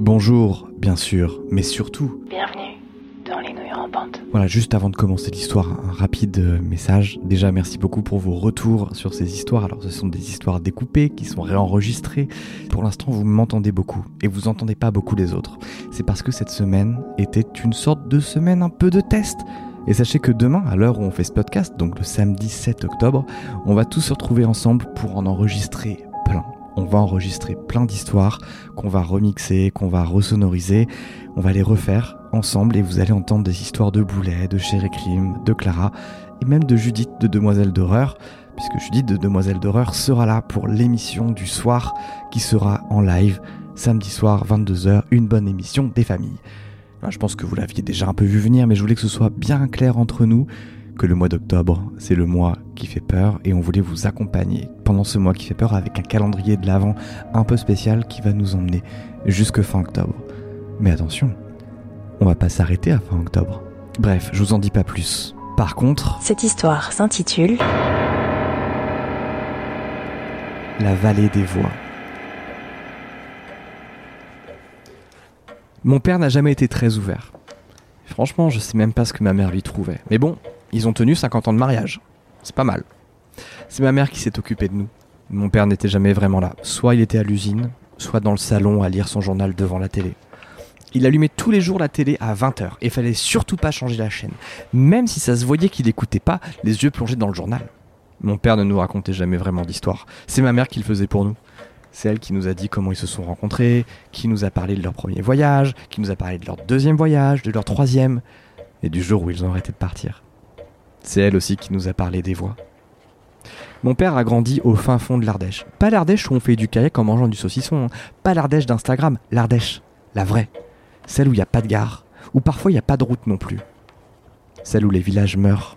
Bonjour, bien sûr, mais surtout. Bienvenue dans les nouilles rampantes. Voilà, juste avant de commencer l'histoire, un rapide euh, message. Déjà, merci beaucoup pour vos retours sur ces histoires. Alors, ce sont des histoires découpées qui sont réenregistrées. Pour l'instant, vous m'entendez beaucoup et vous entendez pas beaucoup les autres. C'est parce que cette semaine était une sorte de semaine un peu de test. Et sachez que demain, à l'heure où on fait ce podcast, donc le samedi 7 octobre, on va tous se retrouver ensemble pour en enregistrer plein on va enregistrer plein d'histoires qu'on va remixer, qu'on va resonoriser. On va les refaire ensemble et vous allez entendre des histoires de Boulet, de Chéri Klim, de Clara et même de Judith de Demoiselle d'horreur, puisque Judith de Demoiselle d'horreur sera là pour l'émission du soir qui sera en live samedi soir 22h, une bonne émission des familles. je pense que vous l'aviez déjà un peu vu venir, mais je voulais que ce soit bien clair entre nous que le mois d'octobre, c'est le mois qui fait peur et on voulait vous accompagner pendant ce mois qui fait peur avec un calendrier de l'avant un peu spécial qui va nous emmener jusque fin octobre. Mais attention, on va pas s'arrêter à fin octobre. Bref, je vous en dis pas plus. Par contre, cette histoire s'intitule La vallée des voix. Mon père n'a jamais été très ouvert. Franchement, je sais même pas ce que ma mère lui trouvait. Mais bon, ils ont tenu 50 ans de mariage. C'est pas mal. C'est ma mère qui s'est occupée de nous. Mon père n'était jamais vraiment là. Soit il était à l'usine, soit dans le salon à lire son journal devant la télé. Il allumait tous les jours la télé à 20h et fallait surtout pas changer la chaîne. Même si ça se voyait qu'il n'écoutait pas, les yeux plongés dans le journal. Mon père ne nous racontait jamais vraiment d'histoire. C'est ma mère qui le faisait pour nous. C'est elle qui nous a dit comment ils se sont rencontrés, qui nous a parlé de leur premier voyage, qui nous a parlé de leur deuxième voyage, de leur troisième, et du jour où ils ont arrêté de partir. C'est elle aussi qui nous a parlé des voix. Mon père a grandi au fin fond de l'Ardèche. Pas l'Ardèche où on fait du kayak en mangeant du saucisson. Hein. Pas l'Ardèche d'Instagram. L'Ardèche. La vraie. Celle où il n'y a pas de gare. Où parfois il n'y a pas de route non plus. Celle où les villages meurent.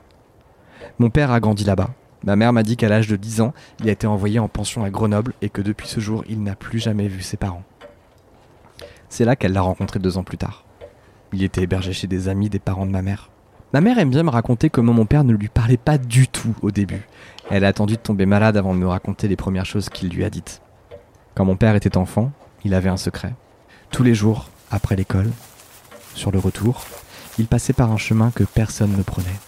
Mon père a grandi là-bas. Ma mère m'a dit qu'à l'âge de 10 ans, il a été envoyé en pension à Grenoble et que depuis ce jour, il n'a plus jamais vu ses parents. C'est là qu'elle l'a rencontré deux ans plus tard. Il était hébergé chez des amis des parents de ma mère. Ma mère aime bien me raconter comment mon père ne lui parlait pas du tout au début. Elle a attendu de tomber malade avant de me raconter les premières choses qu'il lui a dites. Quand mon père était enfant, il avait un secret. Tous les jours, après l'école, sur le retour, il passait par un chemin que personne ne prenait.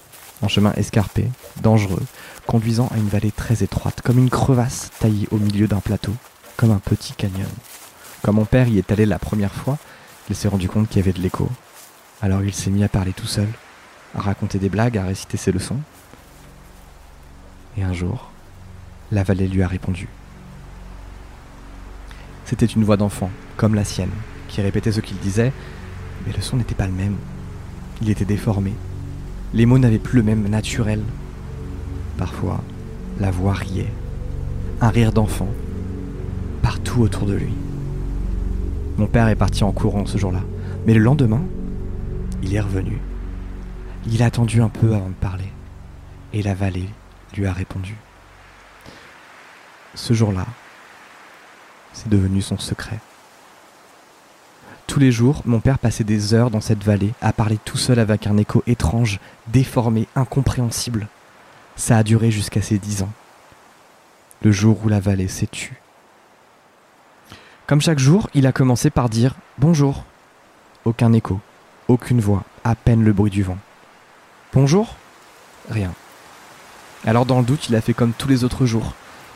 Un chemin escarpé, dangereux, conduisant à une vallée très étroite, comme une crevasse taillée au milieu d'un plateau, comme un petit canyon. Quand mon père y est allé la première fois, il s'est rendu compte qu'il y avait de l'écho. Alors il s'est mis à parler tout seul, à raconter des blagues, à réciter ses leçons. Et un jour, la vallée lui a répondu. C'était une voix d'enfant, comme la sienne, qui répétait ce qu'il disait, mais le son n'était pas le même. Il était déformé. Les mots n'avaient plus le même naturel. Parfois, la voix riait. Un rire d'enfant, partout autour de lui. Mon père est parti en courant ce jour-là, mais le lendemain, il est revenu il a attendu un peu avant de parler, et la vallée lui a répondu. Ce jour-là, c'est devenu son secret. Tous les jours, mon père passait des heures dans cette vallée à parler tout seul avec un écho étrange, déformé, incompréhensible. Ça a duré jusqu'à ses dix ans. Le jour où la vallée s'est tue. Comme chaque jour, il a commencé par dire bonjour. Aucun écho, aucune voix, à peine le bruit du vent. Bonjour Rien. Alors dans le doute, il a fait comme tous les autres jours.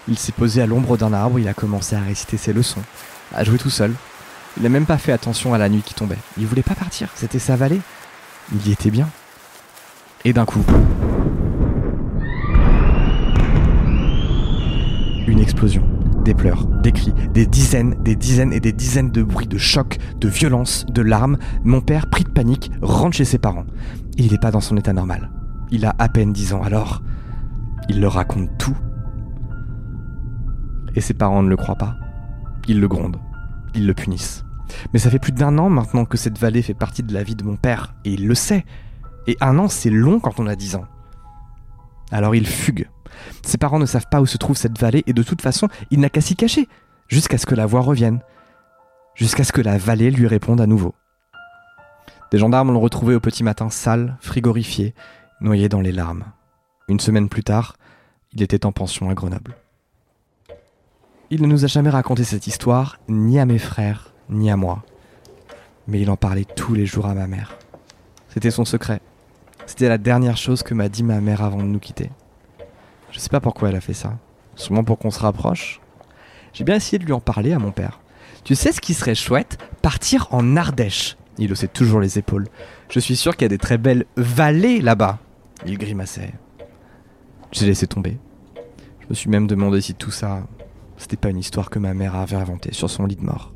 Il s'est posé à l'ombre d'un arbre, il a commencé à réciter ses leçons, à jouer tout seul. Il n'a même pas fait attention à la nuit qui tombait. Il voulait pas partir, c'était sa vallée. Il y était bien. Et d'un coup, une explosion, des pleurs, des cris, des dizaines, des dizaines et des dizaines de bruits de choc, de violence, de larmes. Mon père, pris de panique, rentre chez ses parents il n'est pas dans son état normal. Il a à peine 10 ans, alors il leur raconte tout. Et ses parents ne le croient pas. Ils le grondent. Ils le punissent. Mais ça fait plus d'un an maintenant que cette vallée fait partie de la vie de mon père, et il le sait. Et un an, c'est long quand on a 10 ans. Alors il fugue. Ses parents ne savent pas où se trouve cette vallée, et de toute façon, il n'a qu'à s'y cacher, jusqu'à ce que la voix revienne, jusqu'à ce que la vallée lui réponde à nouveau. Des gendarmes l'ont retrouvé au petit matin sale, frigorifié, noyé dans les larmes. Une semaine plus tard, il était en pension à Grenoble. Il ne nous a jamais raconté cette histoire, ni à mes frères, ni à moi. mais il en parlait tous les jours à ma mère. C'était son secret. C'était la dernière chose que m'a dit ma mère avant de nous quitter. Je sais pas pourquoi elle a fait ça. Sûrement pour qu'on se rapproche. J'ai bien essayé de lui en parler à mon père. Tu sais ce qui serait chouette? Partir en Ardèche. Il haussait toujours les épaules. Je suis sûr qu'il y a des très belles vallées là-bas. Il grimaçait. J'ai laissé tomber. Je me suis même demandé si tout ça, c'était pas une histoire que ma mère avait inventée sur son lit de mort.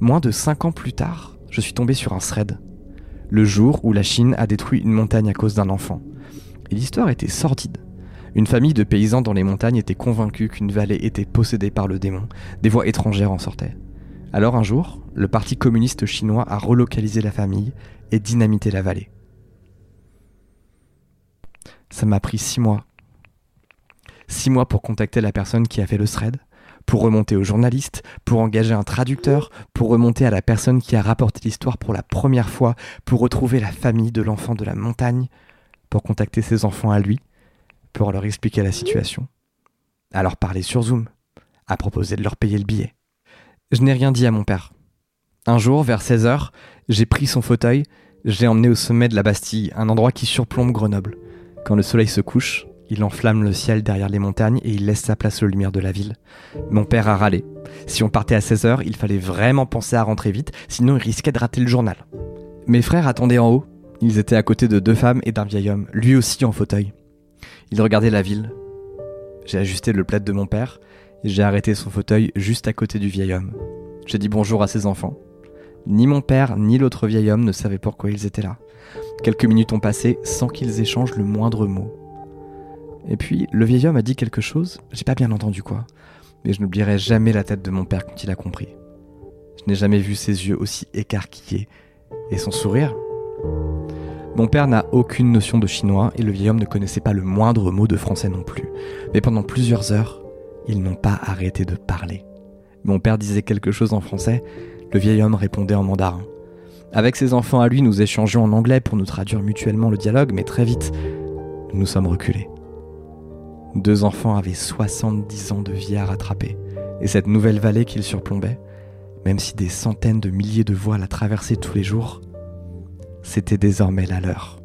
Moins de cinq ans plus tard, je suis tombé sur un thread. Le jour où la Chine a détruit une montagne à cause d'un enfant. Et l'histoire était sordide. Une famille de paysans dans les montagnes était convaincue qu'une vallée était possédée par le démon. Des voix étrangères en sortaient. Alors un jour, le parti communiste chinois a relocalisé la famille et dynamité la vallée. Ça m'a pris six mois. Six mois pour contacter la personne qui a fait le thread, pour remonter au journaliste, pour engager un traducteur, pour remonter à la personne qui a rapporté l'histoire pour la première fois, pour retrouver la famille de l'enfant de la montagne, pour contacter ses enfants à lui, pour leur expliquer la situation, à leur parler sur Zoom, à proposer de leur payer le billet. Je n'ai rien dit à mon père. Un jour, vers 16h, j'ai pris son fauteuil, je l'ai emmené au sommet de la Bastille, un endroit qui surplombe Grenoble. Quand le soleil se couche, il enflamme le ciel derrière les montagnes et il laisse sa place aux lumières de la ville. Mon père a râlé. Si on partait à 16h, il fallait vraiment penser à rentrer vite, sinon il risquait de rater le journal. Mes frères attendaient en haut. Ils étaient à côté de deux femmes et d'un vieil homme, lui aussi en fauteuil. Il regardait la ville. J'ai ajusté le plaid de mon père et j'ai arrêté son fauteuil juste à côté du vieil homme. J'ai dit bonjour à ses enfants. Ni mon père ni l'autre vieil homme ne savaient pourquoi ils étaient là. Quelques minutes ont passé sans qu'ils échangent le moindre mot. Et puis, le vieil homme a dit quelque chose, j'ai pas bien entendu quoi, mais je n'oublierai jamais la tête de mon père quand il a compris. Je n'ai jamais vu ses yeux aussi écarquillés. Et son sourire Mon père n'a aucune notion de chinois et le vieil homme ne connaissait pas le moindre mot de français non plus. Mais pendant plusieurs heures, ils n'ont pas arrêté de parler. Mon père disait quelque chose en français, le vieil homme répondait en mandarin. Avec ses enfants à lui, nous échangeons en anglais pour nous traduire mutuellement le dialogue, mais très vite, nous sommes reculés. Deux enfants avaient 70 ans de vie à rattraper, et cette nouvelle vallée qu'ils surplombaient, même si des centaines de milliers de voix la traversaient tous les jours, c'était désormais la leur.